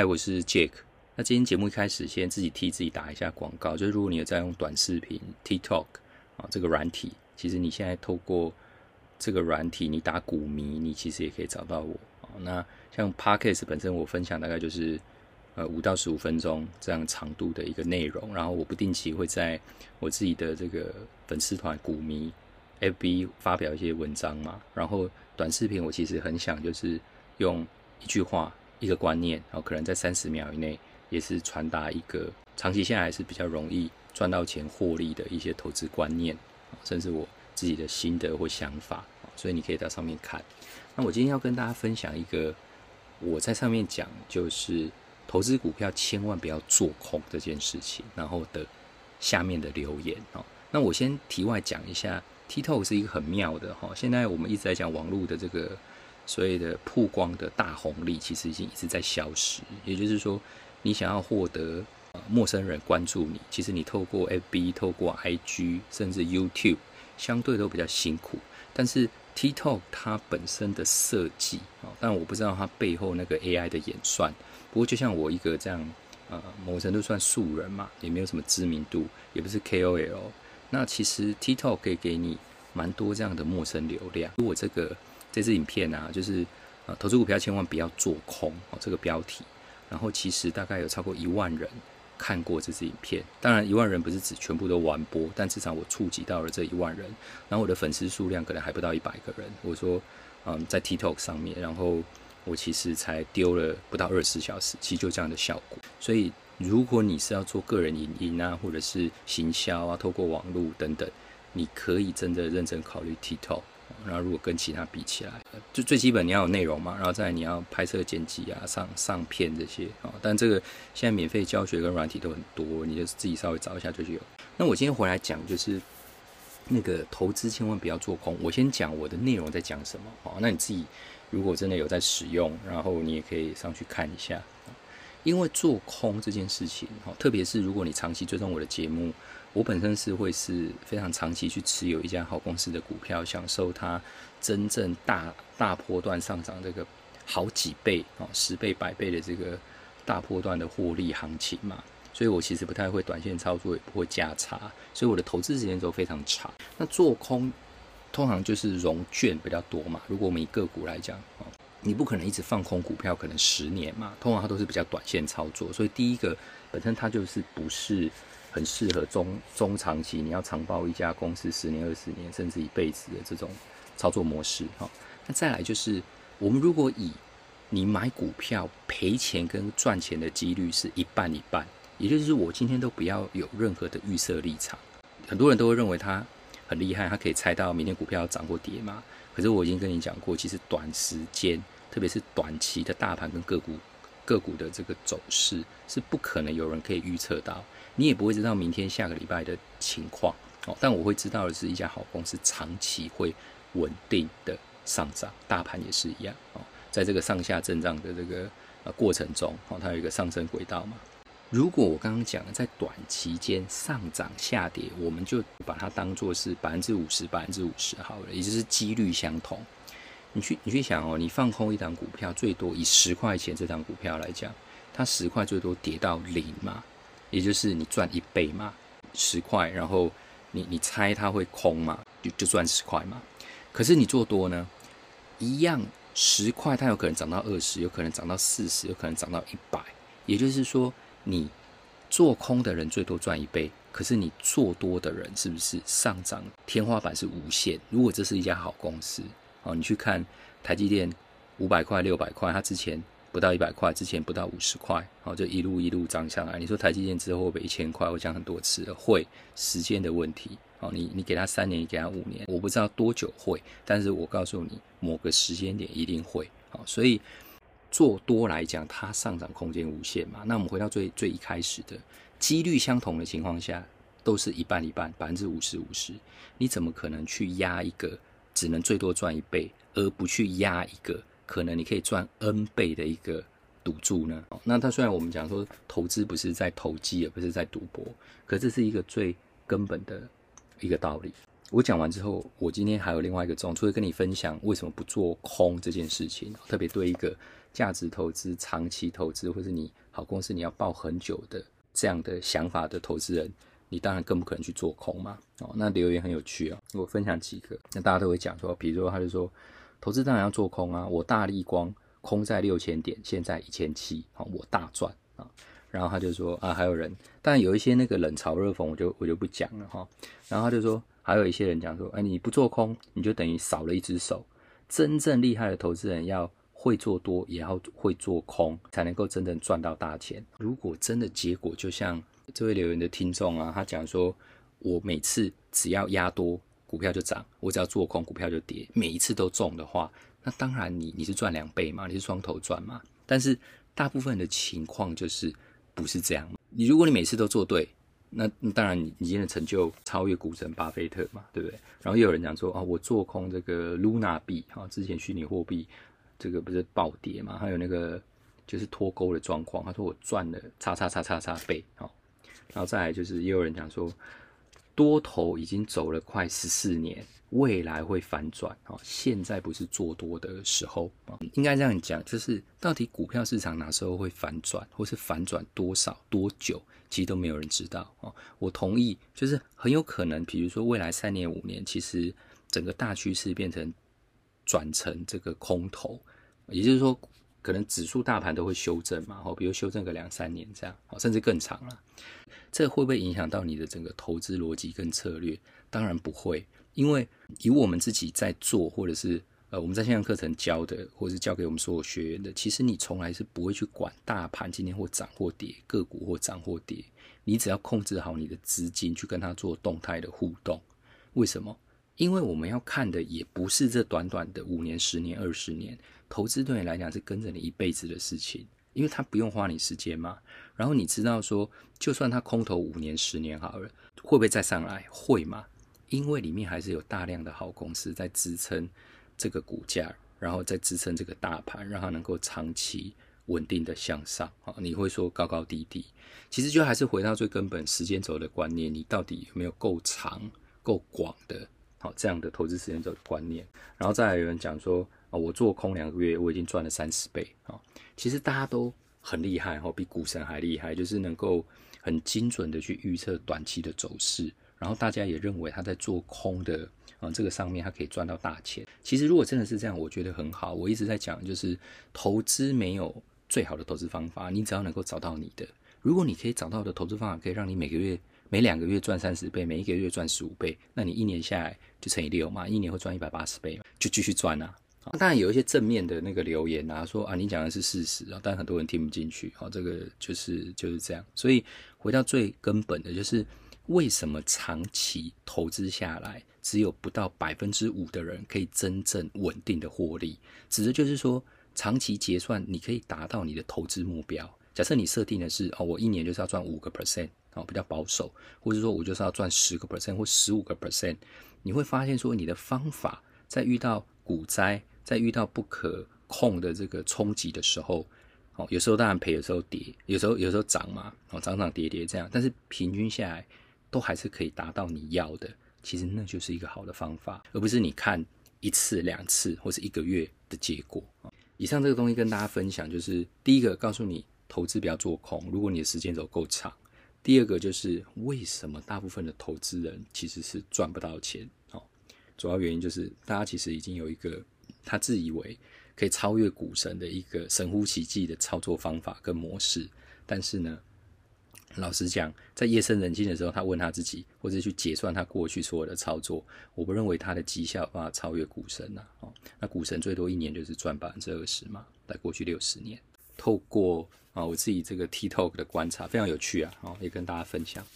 嗨，我是 Jake。那今天节目一开始，先自己替自己打一下广告，就是如果你有在用短视频 TikTok 啊这个软体，其实你现在透过这个软体，你打股迷，你其实也可以找到我啊。那像 Podcast 本身，我分享大概就是呃五到十五分钟这样长度的一个内容，然后我不定期会在我自己的这个粉丝团股迷 FB 发表一些文章嘛。然后短视频我其实很想就是用一句话。一个观念，然后可能在三十秒以内，也是传达一个长期下来是比较容易赚到钱获利的一些投资观念，甚至我自己的心得或想法，所以你可以到上面看。那我今天要跟大家分享一个我在上面讲，就是投资股票千万不要做空这件事情，然后的下面的留言哦。那我先题外讲一下，TikTok 是一个很妙的哈，现在我们一直在讲网络的这个。所谓的曝光的大红利，其实已经一直在消失。也就是说，你想要获得呃陌生人关注你，其实你透过 FB、透过 IG，甚至 YouTube，相对都比较辛苦。但是 TikTok 它本身的设计啊，但我不知道它背后那个 AI 的演算。不过就像我一个这样，呃，某程度算素人嘛，也没有什么知名度，也不是 KOL。那其实 TikTok 可以给你蛮多这样的陌生流量。如果这个这支影片啊，就是呃，投资股票千万不要做空哦，这个标题。然后其实大概有超过一万人看过这支影片，当然一万人不是指全部都完播，但至少我触及到了这一万人。然后我的粉丝数量可能还不到一百个人。我说，嗯，在 TikTok 上面，然后我其实才丢了不到二十四小时，其实就这样的效果。所以如果你是要做个人影音啊，或者是行销啊，透过网络等等，你可以真的认真考虑 TikTok。然后如果跟其他比起来，就最基本你要有内容嘛，然后再你要拍摄剪辑啊、上上片这些啊。但这个现在免费教学跟软体都很多，你就自己稍微找一下就有。那我今天回来讲就是那个投资千万不要做空。我先讲我的内容在讲什么哦。那你自己如果真的有在使用，然后你也可以上去看一下。因为做空这件事情，哈，特别是如果你长期追踪我的节目。我本身是会是非常长期去持有一家好公司的股票，享受它真正大大波段上涨这个好几倍啊，十倍、百倍的这个大波段的获利行情嘛。所以我其实不太会短线操作，也不会加差，所以我的投资时间都非常长。那做空通常就是融券比较多嘛。如果我们以个股来讲啊，你不可能一直放空股票，可能十年嘛。通常它都是比较短线操作，所以第一个本身它就是不是。很适合中中长期，你要长报一家公司十年、二十年，甚至一辈子的这种操作模式哈。那再来就是，我们如果以你买股票赔钱跟赚钱的几率是一半一半，也就是我今天都不要有任何的预设立场。很多人都会认为他很厉害，他可以猜到明天股票要涨或跌嘛。可是我已经跟你讲过，其实短时间，特别是短期的大盘跟个股个股的这个走势，是不可能有人可以预测到。你也不会知道明天下个礼拜的情况哦，但我会知道的是一家好公司长期会稳定的上涨，大盘也是一样哦，在这个上下震荡的这个呃过程中哦，它有一个上升轨道嘛。如果我刚刚讲的在短期间上涨下跌，我们就把它当做是百分之五十百分之五十好了，也就是几率相同。你去你去想哦，你放空一档股票，最多以十块钱这档股票来讲，它十块最多跌到零嘛。也就是你赚一倍嘛，十块，然后你你猜它会空嘛，就就赚十块嘛。可是你做多呢，一样十块，它有可能涨到二十，有可能涨到四十，有可能涨到一百。也就是说，你做空的人最多赚一倍，可是你做多的人是不是上涨天花板是无限？如果这是一家好公司，哦，你去看台积电五百块、六百块，它之前。不到一百块，之前不到五十块，好，就一路一路涨上来。你说台积电之后会不会一千块？我讲很多次了，会，时间的问题。好，你你给他三年，你给他五年，我不知道多久会，但是我告诉你，某个时间点一定会。好，所以做多来讲，它上涨空间无限嘛。那我们回到最最一开始的几率相同的情况下，都是一半一半，百分之五十五十。你怎么可能去压一个只能最多赚一倍，而不去压一个？可能你可以赚 N 倍的一个赌注呢？那它虽然我们讲说投资不是在投机，也不是在赌博，可这是一个最根本的一个道理。我讲完之后，我今天还有另外一个重，除了跟你分享为什么不做空这件事情，特别对一个价值投资、长期投资，或是你好公司你要抱很久的这样的想法的投资人，你当然更不可能去做空嘛。哦，那留言很有趣哦，我分享几个，那大家都会讲说，比如说他就说，投资当然要做空啊，我大力光空在六千点，现在一千七，好，我大赚啊。然后他就说啊，还有人，但有一些那个冷嘲热讽，我就我就不讲了哈。然后他就说，还有一些人讲说，哎，你不做空，你就等于少了一只手。真正厉害的投资人要会做多，也要会做空，才能够真正赚到大钱。如果真的结果就像这位留言的听众啊，他讲说，我每次只要压多，股票就涨；我只要做空，股票就跌，每一次都中的话，那当然你你是赚两倍嘛，你是双头赚嘛。但是大部分的情况就是。不是这样，你如果你每次都做对，那当然你你今天的成就超越股神巴菲特嘛，对不对？然后又有人讲说啊，我做空这个 Luna 币哈，之前虚拟货币这个不是暴跌嘛，还有那个就是脱钩的状况，他说我赚了叉叉叉叉叉倍哈，然后再来就是也有人讲说多头已经走了快十四年。未来会反转啊！现在不是做多的时候啊，应该这样讲，就是到底股票市场哪时候会反转，或是反转多少多久，其实都没有人知道啊。我同意，就是很有可能，比如说未来三年五年，其实整个大趋势变成转成这个空头，也就是说，可能指数大盘都会修正嘛，哦，比如修正个两三年这样，甚至更长了。这会不会影响到你的整个投资逻辑跟策略？当然不会。因为以我们自己在做，或者是呃我们在线上课程教的，或者是教给我们所有学员的，其实你从来是不会去管大盘今天或涨或跌，个股或涨或跌，你只要控制好你的资金去跟它做动态的互动。为什么？因为我们要看的也不是这短短的五年、十年、二十年，投资对你来讲是跟着你一辈子的事情，因为它不用花你时间嘛。然后你知道说，就算它空头五年、十年好了，会不会再上来？会吗？因为里面还是有大量的好公司在支撑这个股价，然后再支撑这个大盘，让它能够长期稳定的向上啊！你会说高高低低，其实就还是回到最根本时间轴的观念，你到底有没有够长、够广的好这样的投资时间轴的观念？然后再来有人讲说啊，我做空两个月，我已经赚了三十倍啊！其实大家都很厉害哈，比股神还厉害，就是能够很精准的去预测短期的走势。然后大家也认为他在做空的啊这个上面，他可以赚到大钱。其实如果真的是这样，我觉得很好。我一直在讲，就是投资没有最好的投资方法，你只要能够找到你的。如果你可以找到的投资方法，可以让你每个月、每两个月赚三十倍，每一个月赚十五倍，那你一年下来就乘以六嘛，一年会赚一百八十倍，就继续赚啊。当然有一些正面的那个留言啊，说啊你讲的是事实啊，但很多人听不进去。好，这个就是就是这样。所以回到最根本的就是。为什么长期投资下来，只有不到百分之五的人可以真正稳定的获利？指的就是说，长期结算你可以达到你的投资目标。假设你设定的是哦，我一年就是要赚五个 percent，哦比较保守，或者说我就是要赚十个 percent 或十五个 percent，你会发现说你的方法在遇到股灾、在遇到不可控的这个冲击的时候，哦有时候当然赔，有时候跌，有时候有时候涨嘛，哦涨涨跌跌这样，但是平均下来。都还是可以达到你要的，其实那就是一个好的方法，而不是你看一次、两次或是一个月的结果以上这个东西跟大家分享，就是第一个告诉你投资不要做空，如果你的时间轴够长；第二个就是为什么大部分的投资人其实是赚不到钱哦，主要原因就是大家其实已经有一个他自以为可以超越股神的一个神乎其技的操作方法跟模式，但是呢。老实讲，在夜深人静的时候，他问他自己，或者去结算他过去所有的操作，我不认为他的绩效啊超越股神呐。哦，那股神最多一年就是赚百分之二十嘛，在过去六十年，透过啊我自己这个 TikTok 的观察，非常有趣啊，哦，也跟大家分享。